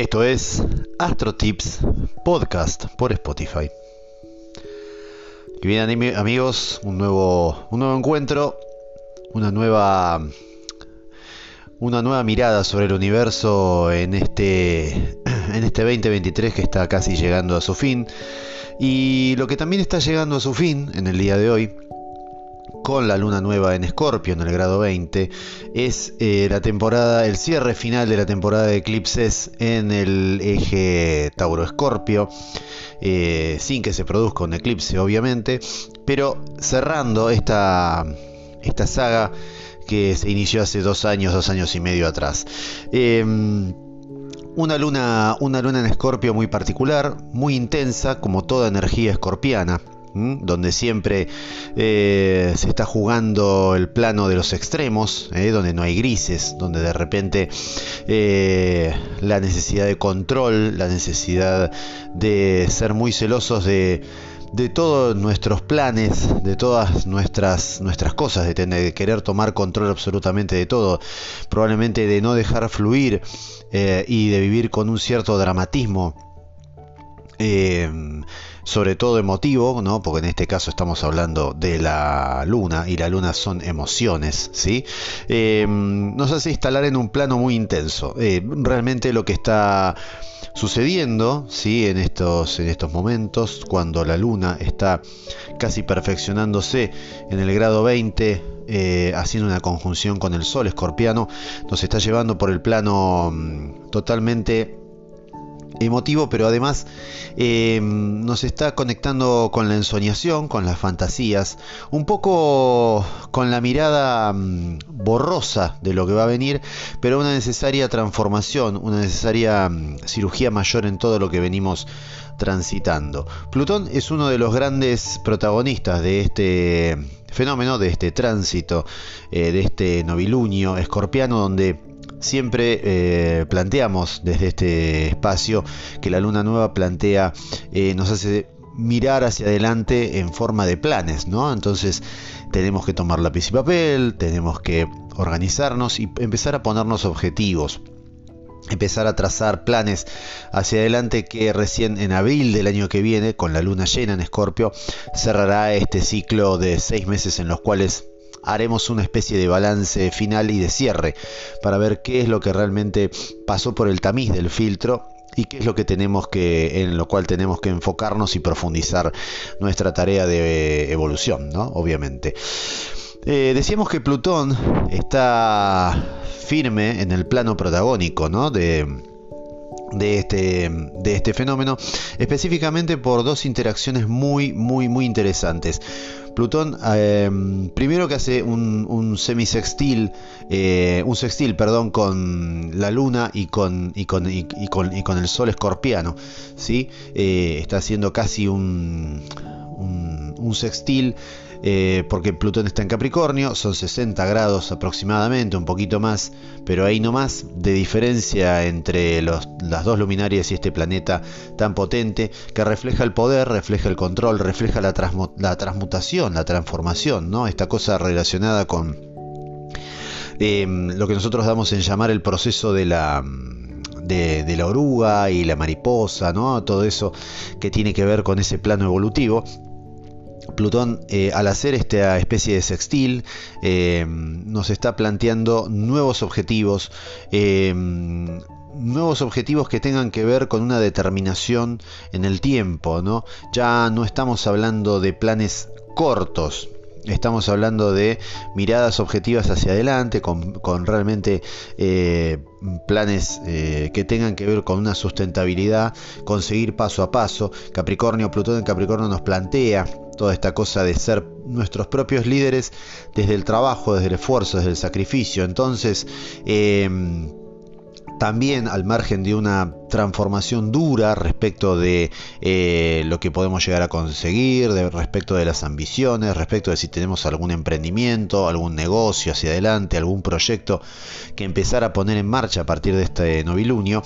Esto es Astro Tips Podcast por Spotify. Y bien amigos, un nuevo, un nuevo encuentro, una nueva, una nueva mirada sobre el universo en este, en este 2023 que está casi llegando a su fin. Y lo que también está llegando a su fin en el día de hoy con la luna nueva en Escorpio en el grado 20 es eh, la temporada, el cierre final de la temporada de eclipses en el eje Tauro-Escorpio. Eh, sin que se produzca un eclipse obviamente, pero cerrando esta, esta saga que se inició hace dos años, dos años y medio atrás. Em, una luna, una luna en Escorpio muy particular, muy intensa, como toda energía escorpiana donde siempre eh, se está jugando el plano de los extremos, ¿eh? donde no hay grises, donde de repente eh, la necesidad de control, la necesidad de ser muy celosos de, todos nuestros planes, de todas nuestras, nuestras cosas, de, tener, de querer tomar control absolutamente de todo, probablemente de no dejar fluir y de vivir con un cierto dramatismo sobre todo emotivo, ¿no? porque en este caso estamos hablando de la luna y la luna son emociones, ¿sí? Eh, nos hace instalar en un plano muy intenso. Eh, realmente lo que está sucediendo ¿sí? en, estos, en estos momentos, cuando la luna está casi perfeccionándose en el grado 20, eh, haciendo una conjunción con el Sol escorpiano, nos está llevando por el plano mm, totalmente emotivo, pero además eh, nos está conectando con la ensoñación, con las fantasías, un poco con la mirada mm, borrosa de lo que va a venir, pero una necesaria transformación, una necesaria mm, cirugía mayor en todo lo que venimos transitando. Plutón es uno de los grandes protagonistas de este fenómeno, de este tránsito, eh, de este novilunio escorpiano, donde Siempre eh, planteamos desde este espacio que la luna nueva plantea, eh, nos hace mirar hacia adelante en forma de planes, ¿no? Entonces tenemos que tomar lápiz y papel, tenemos que organizarnos y empezar a ponernos objetivos empezar a trazar planes hacia adelante que recién en abril del año que viene, con la luna llena en Escorpio, cerrará este ciclo de seis meses en los cuales haremos una especie de balance final y de cierre para ver qué es lo que realmente pasó por el tamiz del filtro y qué es lo que tenemos que en lo cual tenemos que enfocarnos y profundizar nuestra tarea de evolución, ¿no? Obviamente. Eh, decíamos que Plutón está firme en el plano protagónico, ¿no? De, de este, de este fenómeno, específicamente por dos interacciones muy, muy, muy interesantes. Plutón, em, primero que hace un, semisextil, eh, un sextil, perdón, con la Luna y con, y con, y, con, y con el Sol escorpiano, ¿sí? Eh, está haciendo casi un sextil eh, porque Plutón está en Capricornio, son 60 grados aproximadamente, un poquito más, pero ahí no más de diferencia entre las dos luminarias y este planeta tan potente que refleja el poder, refleja el control, refleja la, transmutación, la transformación, ¿no? Esta cosa relacionada con em, lo que nosotros damos en llamar el proceso de la... De, la oruga y la mariposa, ¿no? Todo eso que tiene que ver con ese plano evolutivo. Plutón, eh, al hacer esta especie de sextil, eh, nos está planteando nuevos objetivos, eh, nuevos objetivos que tengan que ver con una determinación en el tiempo, ¿no? Ya no estamos hablando de planes cortos, Estamos hablando de miradas objetivas hacia adelante, con, realmente planes que tengan que ver con una sustentabilidad, conseguir paso a paso. Capricornio, Plutón en Capricornio nos plantea toda esta cosa de ser nuestros propios líderes desde el trabajo, desde el esfuerzo, desde el sacrificio. Entonces, em, también al margen de una transformación dura respecto de eh, lo que podemos llegar a conseguir, de, respecto de las ambiciones, respecto de si tenemos algún emprendimiento, algún negocio hacia adelante, algún proyecto que empezar a poner en marcha a partir de este novilunio,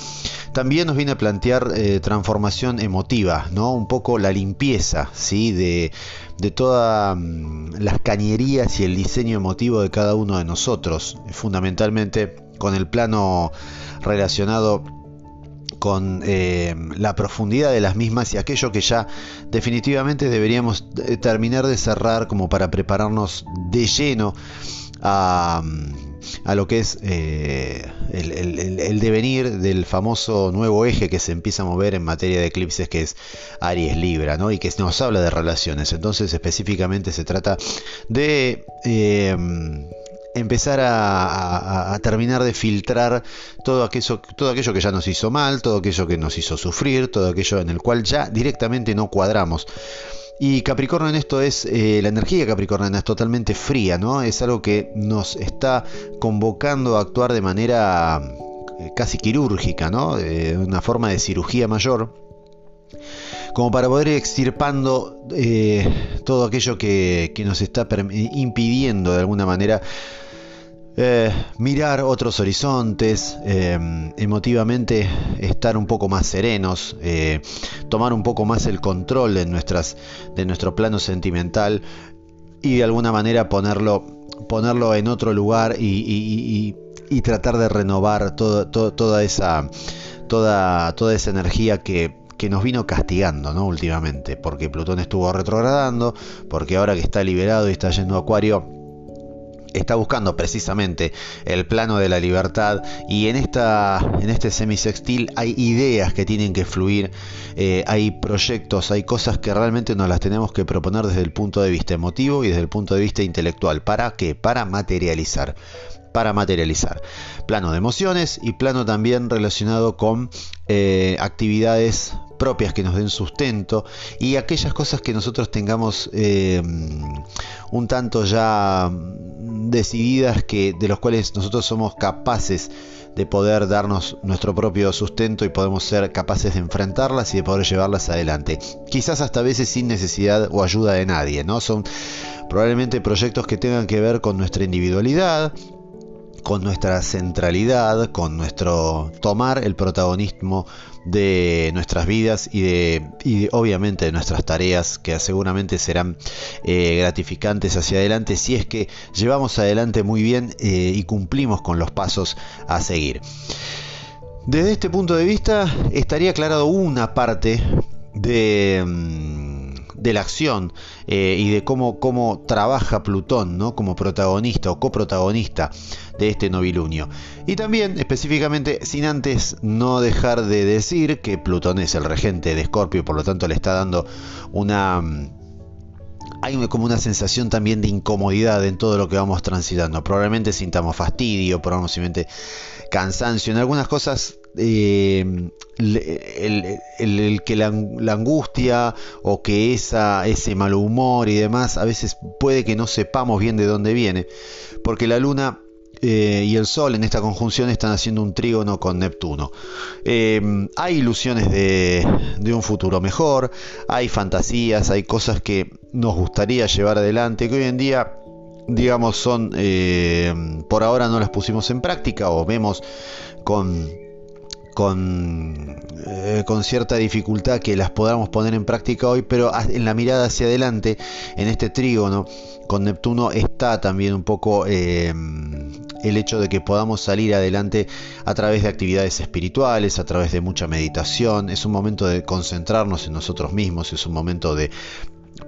también nos viene a plantear eh, transformación emotiva, ¿no? Un poco la limpieza, ¿sí? De, de todas mm, las cañerías y el diseño emotivo de cada uno de nosotros, fundamentalmente con el plano relacionado con eh, la profundidad de las mismas y aquello que ya definitivamente deberíamos eh, terminar de cerrar como para prepararnos de lleno a, lo que es eh, el, devenir del famoso nuevo eje que se empieza a mover en materia de eclipses que es Aries Libra, ¿no? Y que nos habla de relaciones. Entonces específicamente se trata de empezar a, terminar de filtrar todo aquello, todo aquello que ya nos hizo mal, todo aquello que nos hizo sufrir, todo aquello en el cual ya directamente no cuadramos. Y Capricornio en esto es, eh, la energía capricorniana es totalmente fría, ¿no? Es algo que nos está convocando a actuar de manera eh, casi quirúrgica, ¿no? Eh, una forma de cirugía mayor como para poder ir extirpando todo aquello que, que, nos está impidiendo de alguna manera eh, mirar otros horizontes, eh, emotivamente estar un poco más serenos, eh, tomar un poco más el control de, nuestro plano sentimental y de alguna manera ponerlo, en otro lugar y, tratar de renovar toda, esa, energía que, nos vino castigando últimamente, porque Plutón estuvo retrogradando, porque ahora que está liberado y está yendo a Acuario, está buscando precisamente el plano de la libertad y en, esta, en este semisextil hay ideas que tienen que fluir, eh, hay proyectos, hay cosas que realmente nos las tenemos que proponer desde el punto de vista emotivo y desde el punto de vista intelectual. ¿Para qué? Para materializar para materializar. Plano de emociones y plano también relacionado con eh, actividades propias que nos den sustento y aquellas cosas que nosotros tengamos eh, un tanto ya decididas que de los cuales nosotros somos capaces de poder darnos nuestro propio sustento y podemos ser capaces de enfrentarlas y de poder llevarlas adelante. Quizás hasta veces sin necesidad o ayuda de nadie, ¿no? Son probablemente proyectos que tengan que ver con nuestra individualidad, con nuestra centralidad, con nuestro tomar el protagonismo de nuestras vidas y de, obviamente de nuestras tareas que seguramente serán eh, gratificantes hacia adelante si es que llevamos adelante muy bien eh, y cumplimos con los pasos a seguir. Desde este punto de vista estaría aclarado una parte de... Mm, de la acción eh, y de cómo, cómo trabaja Plutón ¿no? como protagonista o coprotagonista de este novilunio. Y también específicamente, sin antes no dejar de decir que Plutón es el regente de Escorpio y por lo tanto le está dando una hay como una sensación también de incomodidad en todo lo que vamos transitando. Probablemente sintamos fastidio, probablemente cansancio. En algunas cosas eh, el, que la, angustia o que esa, ese mal humor y demás a veces puede que no sepamos bien de dónde viene, porque la luna eh, y el Sol en esta conjunción están haciendo un trígono con Neptuno. Eh, hay ilusiones de, de, un futuro mejor, hay fantasías, hay cosas que nos gustaría llevar adelante, que hoy en día digamos son por ahora no las pusimos en práctica o vemos con con, eh, con cierta dificultad que las podamos poner en práctica hoy, pero en la mirada hacia adelante, en este trígono con Neptuno, está también un poco eh, el hecho de que podamos salir adelante a través de actividades espirituales, a través de mucha meditación. Es un momento de concentrarnos en nosotros mismos, es un momento de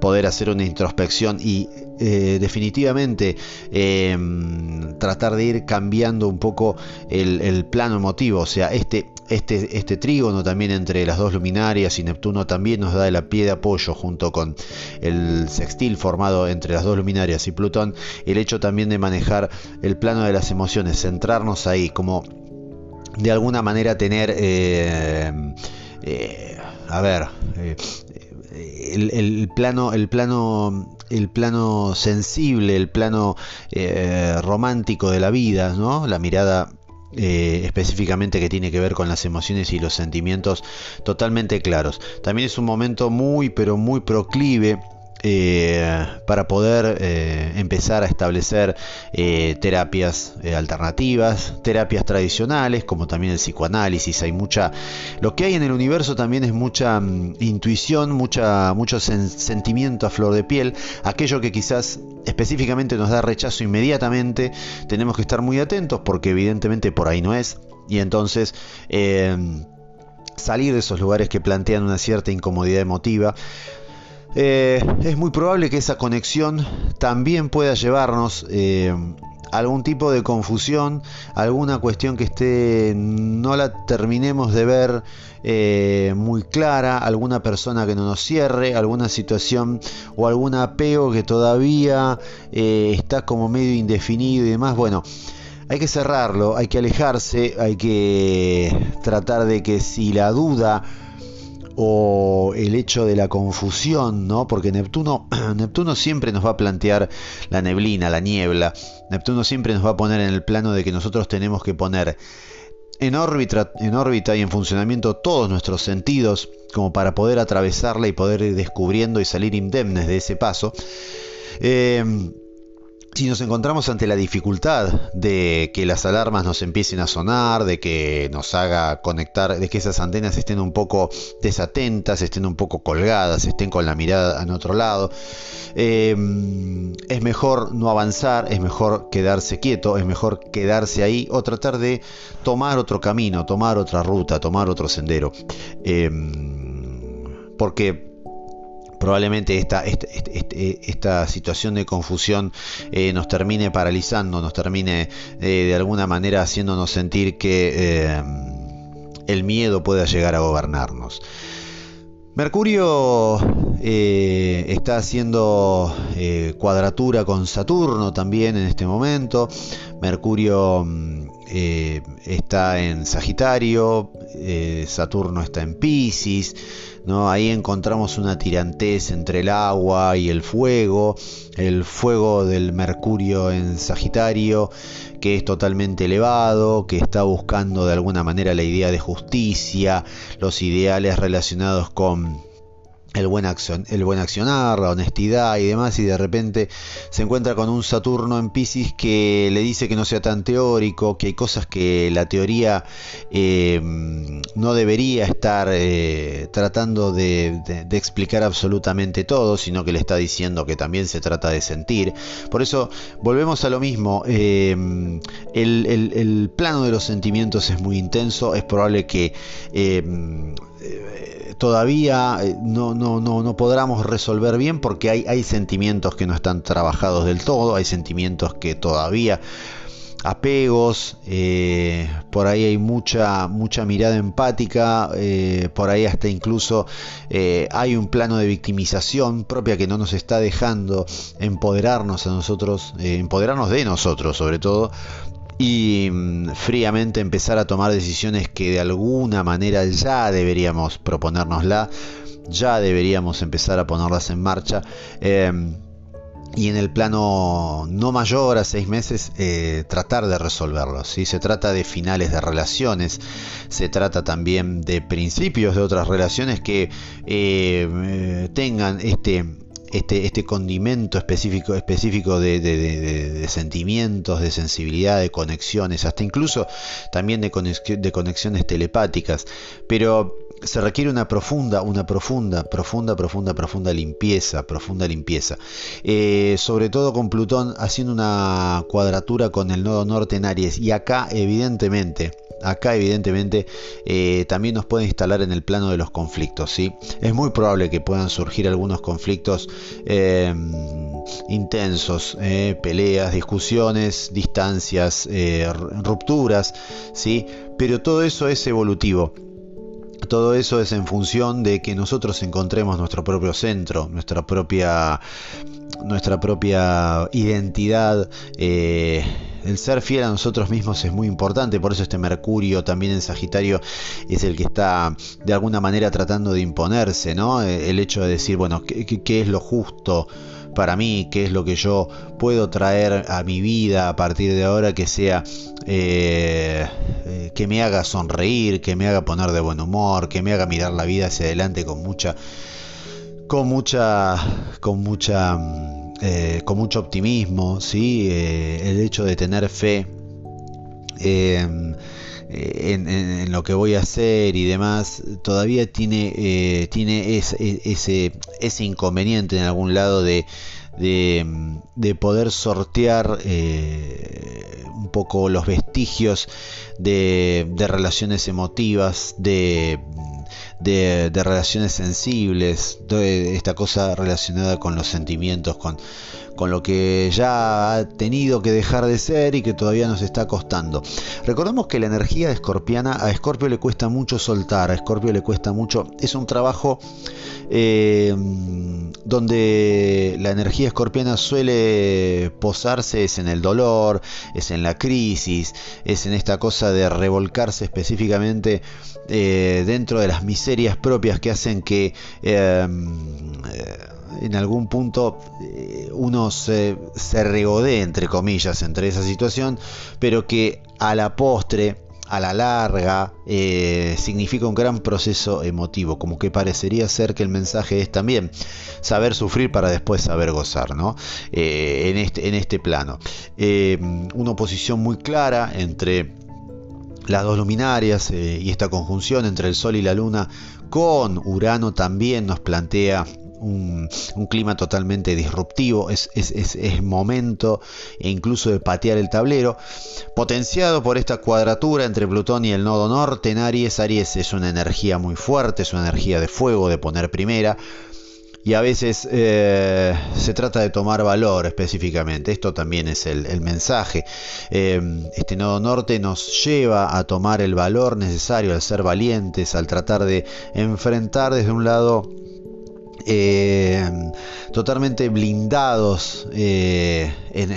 poder hacer una introspección y eh, definitivamente em, tratar de ir cambiando un poco el, plano emotivo. O sea, este, este, este trígono también entre las dos luminarias y Neptuno también nos da el pie de apoyo junto con el sextil formado entre las dos luminarias y Plutón. El hecho también de manejar el plano de las emociones, centrarnos ahí, como de alguna manera tener... Eh, eh, a ver, el, plano, el plano, el plano sensible, el plano eh, romántico de la vida, ¿no? La mirada eh, específicamente que tiene que ver con las emociones y los sentimientos totalmente claros. También es un momento muy, pero muy proclive eh, para poder eh, empezar a establecer eh, terapias alternativas, terapias tradicionales, como también el psicoanálisis. Hay mucha, lo que hay en el universo también es mucha mm, intuición, mucha, mucho sentimiento a flor de piel, aquello que quizás específicamente nos da rechazo inmediatamente. Tenemos que estar muy atentos porque evidentemente por ahí no es y entonces salir de esos lugares que plantean una cierta incomodidad emotiva. Eh, es muy probable que esa conexión también pueda llevarnos eh, a algún tipo de confusión, alguna cuestión que esté no la terminemos de ver eh, muy clara, alguna persona que no nos cierre, alguna situación o algún apego que todavía está como medio indefinido y demás. Bueno, hay que cerrarlo, hay que alejarse, hay que tratar de que si la duda o el hecho de la confusión, ¿no? Porque Neptuno, Neptuno siempre nos va a plantear la neblina, la niebla. Neptuno siempre nos va a poner en el plano de que nosotros tenemos que poner en órbita, en órbita y en funcionamiento todos nuestros sentidos como para poder atravesarla y poder ir descubriendo y salir indemnes de ese paso. Eh, si nos encontramos ante la dificultad de que las alarmas nos empiecen a sonar, de que nos haga conectar, de que esas antenas estén un poco desatentas, estén un poco colgadas, estén con la mirada en otro lado, em, es mejor no avanzar, es mejor quedarse quieto, es mejor quedarse ahí o tratar de tomar otro camino, tomar otra ruta, tomar otro sendero. Em, porque probablemente esta, esta, situación de confusión eh, nos termine paralizando, nos termine eh, de alguna manera haciéndonos sentir que eh, el miedo pueda llegar a gobernarnos. Mercurio está haciendo cuadratura con Saturno también en este momento. Mercurio mm, está en Sagitario, Saturno está en Pisces. Ahí encontramos una tirantez entre el agua y el fuego, el fuego del Mercurio en Sagitario, que es totalmente elevado, que está buscando de alguna manera la idea de justicia, los ideales relacionados con el buen, accionar, la honestidad y demás, y de repente se encuentra con un Saturno en Pisces que le dice que no sea tan teórico, que hay cosas que la teoría eh, no debería estar eh, tratando de, explicar absolutamente todo, sino que le está diciendo que también se trata de sentir. Por eso volvemos a lo mismo, eh, el, plano de los sentimientos es muy intenso, es probable que todavía eh, no, no, no, no podamos resolver bien porque hay, hay sentimientos que no están trabajados del todo, hay sentimientos que todavía apegos, eh, por ahí hay mucha, mucha mirada empática, eh, por ahí hasta incluso hay un plano de victimización propia que no nos está dejando empoderarnos a nosotros, empoderarnos de nosotros sobre todo, y mm, fríamente empezar a tomar decisiones que de alguna manera ya deberíamos proponérnosla, ya deberíamos empezar a ponerlas en marcha. Em, y en el plano no mayor a seis meses eh, tratar de resolverlos. Si Se trata de finales de relaciones, se trata también de principios de otras relaciones que eh, eh, tengan este este, este condimento específico, específico de, sentimientos, de sensibilidad, de conexiones, hasta incluso también de, de conexiones telepáticas. Pero se requiere una profunda, una profunda, profunda, profunda, profunda limpieza, profunda limpieza. Eh, sobre todo con Plutón haciendo una cuadratura con el nodo norte en Aries. Y acá, evidentemente, acá evidentemente eh, también nos puede instalar en el plano de los conflictos. ¿sí? Es muy probable que puedan surgir algunos conflictos em, intensos, eh, peleas, discusiones, distancias, rupturas, ¿sí? pero todo eso es evolutivo. Todo eso es en función de que nosotros encontremos nuestro propio centro, nuestra propia, nuestra propia identidad. Eh, el ser fiel a nosotros mismos es muy importante, por eso este Mercurio también en Sagitario es el que está de alguna manera tratando de imponerse, ¿no? El hecho de decir, bueno, qué es lo justo? Para mí, qué es lo que yo puedo traer a mi vida a partir de ahora que sea eh, eh, que me haga sonreír, que me haga poner de buen humor, que me haga mirar la vida hacia adelante con mucha, con mucha, con mucha, eh, con mucho optimismo, sí, el hecho de tener fe. En, lo que voy a hacer y demás, todavía tiene, tiene ese, ese, inconveniente en algún lado de, de, poder sortear poco los vestigios de, relaciones emotivas, de, de, relaciones sensibles, de esta cosa relacionada con los sentimientos, con, con lo que ya ha tenido que dejar de ser y que todavía nos está costando. Recordemos que la energía escorpiana a Escorpio le cuesta mucho soltar, a Escorpio le cuesta mucho, es un trabajo eh, donde la energía escorpiana suele posarse es en el dolor, es en la crisis, es en esta cosa de revolcarse específicamente eh, dentro de las miserias propias que hacen que eh, en algún punto uno se, se entre comillas entre esa situación, pero que a la postre a la larga eh, significa un gran proceso emotivo, como que parecería ser que el mensaje es también saber sufrir para después saber gozar, ¿no? Eh, en, este, en este plano. Eh, una oposición muy clara entre las dos luminarias y esta conjunción entre el Sol y la Luna con Urano también nos plantea un, clima totalmente disruptivo, es, momento e incluso de patear el tablero, potenciado por esta cuadratura entre Plutón y el nodo norte en Aries. Aries es una energía muy fuerte, es una energía de fuego, de poner primera. Y a veces eh, se trata de tomar valor específicamente. Esto también es el, mensaje. Eh, este nodo norte nos lleva a tomar el valor necesario al ser valientes, al tratar de enfrentar desde un lado eh, totalmente blindados eh, en,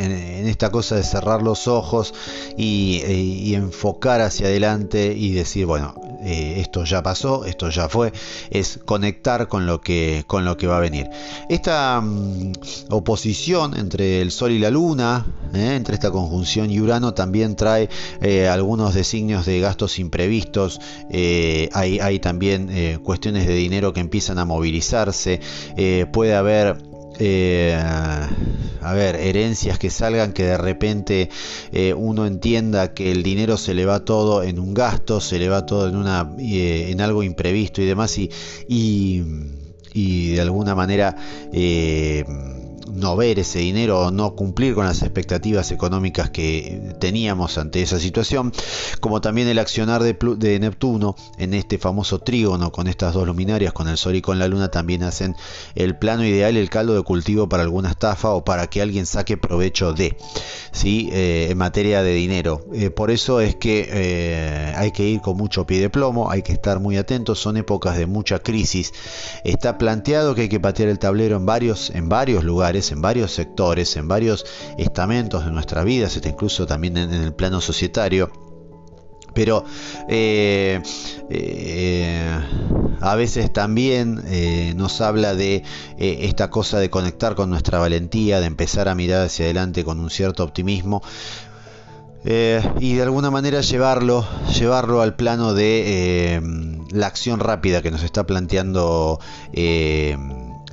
esta cosa de cerrar los ojos y, y, enfocar hacia adelante y decir, bueno, eh, esto ya pasó, esto ya fue, es conectar con lo que, con lo que va a venir. Esta mm, oposición entre el Sol y la Luna, eh, entre esta conjunción y Urano, también trae eh, algunos designios de gastos imprevistos, hay, hay, también cuestiones de dinero que empiezan a movilizarse, puede haber eh, a ver, herencias que salgan que de repente eh, uno entienda que el dinero se le va todo en un gasto, se le va todo en una eh, en algo imprevisto y demás y, y, de alguna manera no ver ese dinero o no cumplir con las expectativas económicas que teníamos ante esa situación, como también el accionar de, Neptuno en este famoso trígono con estas dos luminarias, con el Sol y con la Luna, también hacen el plano ideal, el caldo de cultivo para alguna estafa o para que alguien saque provecho de, ¿sí? Eh, en materia de dinero. Eh, por eso es que eh, hay que ir con mucho pie de plomo, hay que estar muy atentos, son épocas de mucha crisis. Está planteado que hay que patear el tablero en varios, en varios lugares en varios sectores, en varios estamentos de nuestra vida, incluso también en, el plano societario. Pero eh, eh, a veces también eh, nos habla de esta cosa de conectar con nuestra valentía, de empezar a mirar hacia adelante con un cierto optimismo, y de alguna manera llevarlo, llevarlo al plano de la acción rápida que nos está planteando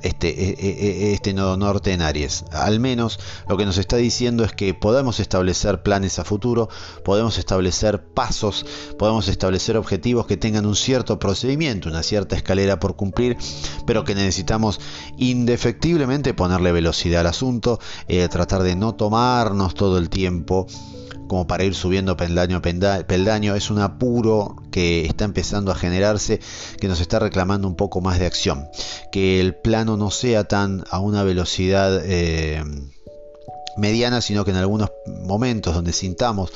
este, e, e, e, este nodo norte en Aries. Al menos lo que nos está diciendo es que podemos establecer planes a futuro, podemos establecer pasos, podemos establecer objetivos que tengan un cierto procedimiento, una cierta escalera por cumplir, pero que necesitamos indefectiblemente ponerle velocidad al asunto, eh, tratar de no tomarnos todo el tiempo como para ir subiendo peldaño a peldaño. Es un apuro que está empezando a generarse, que nos está reclamando un poco más de acción. Que el plano no sea tan a una velocidad... Eh, mediana, sino que en algunos momentos donde sintamos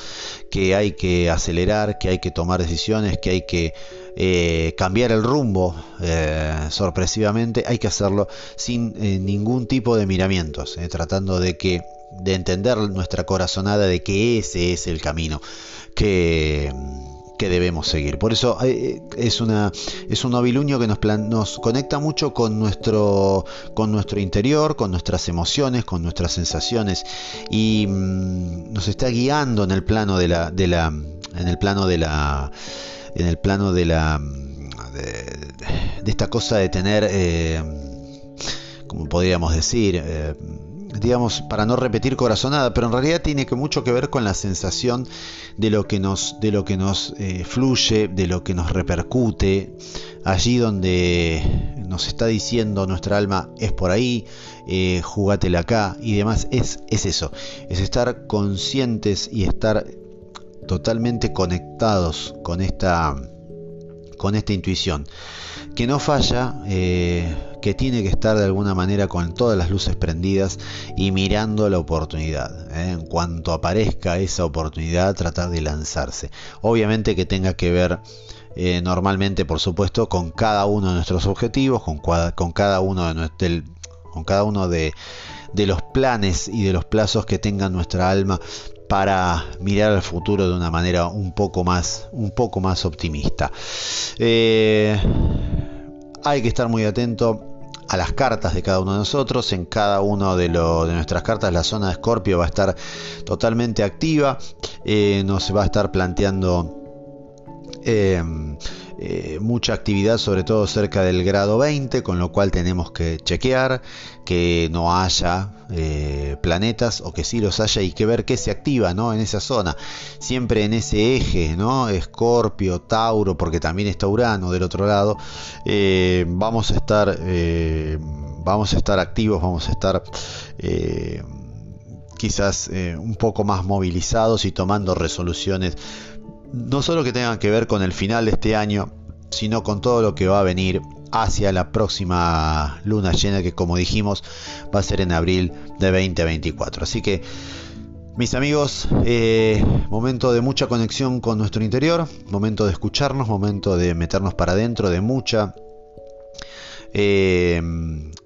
que hay que acelerar, que hay que tomar decisiones, que hay que eh, cambiar el rumbo eh, sorpresivamente, hay que hacerlo sin ningún tipo de miramientos, tratando de que de entender nuestra corazonada de que ese es el camino que, que debemos seguir. Por eso eh, es, una, es un novilunio que nos, nos conecta mucho con nuestro, con nuestro interior, con nuestras emociones, con nuestras sensaciones y mm, nos está guiando en el plano de la, de la, en el plano de la, en el plano de la, de, esta cosa de tener, eh, como podríamos decir, eh, digamos, para no repetir corazonada, pero en realidad tiene que mucho que ver con la sensación de lo que nos, de lo que nos eh, fluye, de lo que nos repercute, allí donde nos está diciendo nuestra alma es por ahí, eh, acá y demás, es, es eso, es estar conscientes y estar totalmente conectados con esta, con esta intuición, que no falla, eh, que tiene que estar de alguna manera con todas las luces prendidas y mirando la oportunidad. ¿eh? En cuanto aparezca esa oportunidad, tratar de lanzarse. Obviamente que tenga que ver eh, normalmente, por supuesto, con cada uno de nuestros objetivos, con, cada uno de nuestro, con cada uno de los planes y de los plazos que tenga nuestra alma para mirar al futuro de una manera un poco más, un poco más optimista. Eh, hay que estar muy atento a las cartas de cada uno de nosotros. En cada una de, nuestras cartas la zona de Escorpio va a estar totalmente activa. Eh, nos va a estar planteando eh, eh, mucha actividad, sobre todo cerca del grado 20, con lo cual tenemos que chequear que no haya eh, planetas o que sí los haya y que ver qué se activa ¿no? en esa zona. Siempre en ese eje, ¿no? Escorpio, Tauro, porque también está Urano del otro lado, eh, vamos a estar vamos a estar activos, vamos a estar quizás un poco más movilizados y tomando resoluciones no solo que tengan que ver con el final de este año, sino con todo lo que va a venir hacia la próxima luna llena que como dijimos va a ser en abril de 2024. Así que mis amigos, eh, momento de mucha conexión con nuestro interior, momento de escucharnos, momento de meternos para adentro, de mucha eh,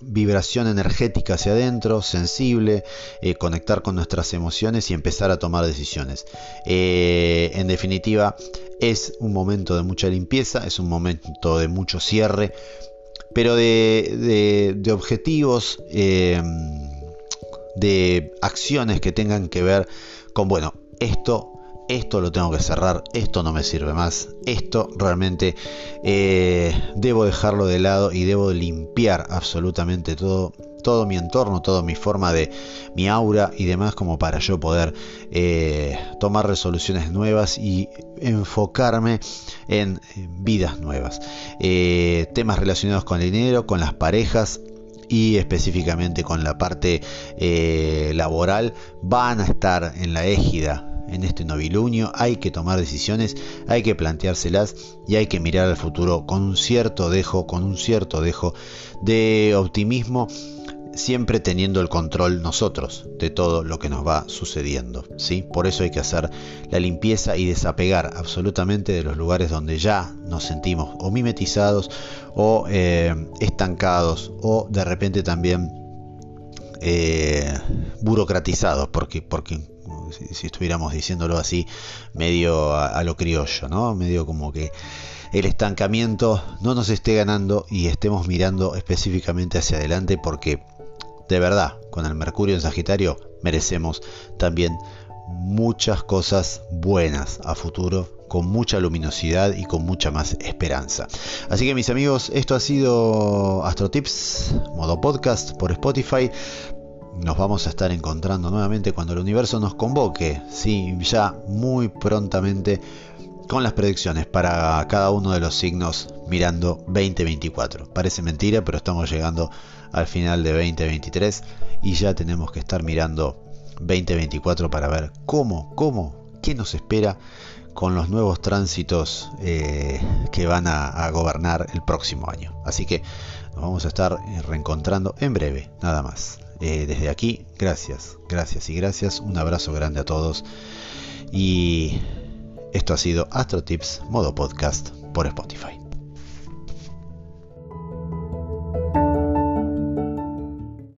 vibración energética hacia adentro, sensible, eh, conectar con nuestras emociones y empezar a tomar decisiones. En definitiva, es un momento de mucha limpieza, es un momento de mucho cierre, pero de, objetivos, de acciones que tengan que ver con, bueno, esto esto lo tengo que cerrar, esto no me sirve más, esto realmente eh, debo dejarlo de lado y debo limpiar absolutamente todo, todo mi entorno, toda mi forma de mi aura y demás como para yo poder eh, tomar resoluciones nuevas y enfocarme en vidas nuevas. Eh, temas relacionados con el dinero, con las parejas, y específicamente con la parte laboral van a estar en la égida en este novilunio, hay que tomar decisiones, hay que planteárselas y hay que mirar al futuro con un cierto dejo, con un cierto dejo de optimismo, siempre teniendo el control nosotros de todo lo que nos va sucediendo, ¿sí? Por eso hay que hacer la limpieza y desapegar absolutamente de los lugares donde ya nos sentimos o mimetizados o eh, estancados o de repente también eh, burocratizados, porque, porque si, estuviéramos diciéndolo así, medio a, lo criollo, ¿no? Medio como que el estancamiento no nos esté ganando y estemos mirando específicamente hacia adelante porque de verdad, con el Mercurio en Sagitario merecemos también muchas cosas buenas a futuro con mucha luminosidad y con mucha más esperanza. Así que mis amigos, esto ha sido Astro Tips, modo podcast por Spotify nos vamos a estar encontrando nuevamente cuando el universo nos convoque, sí, ya muy prontamente con las predicciones para cada uno de los signos mirando 2024. Parece mentira, pero estamos llegando al final de 2023 y ya tenemos que estar mirando 2024 para ver cómo, cómo, qué nos espera con los nuevos tránsitos eh, que van a, gobernar el próximo año. Así que nos vamos a estar reencontrando en breve, nada más. Eh, desde aquí, gracias, gracias y gracias. Un abrazo grande a todos. Y esto ha sido Astro Tips, modo podcast por Spotify.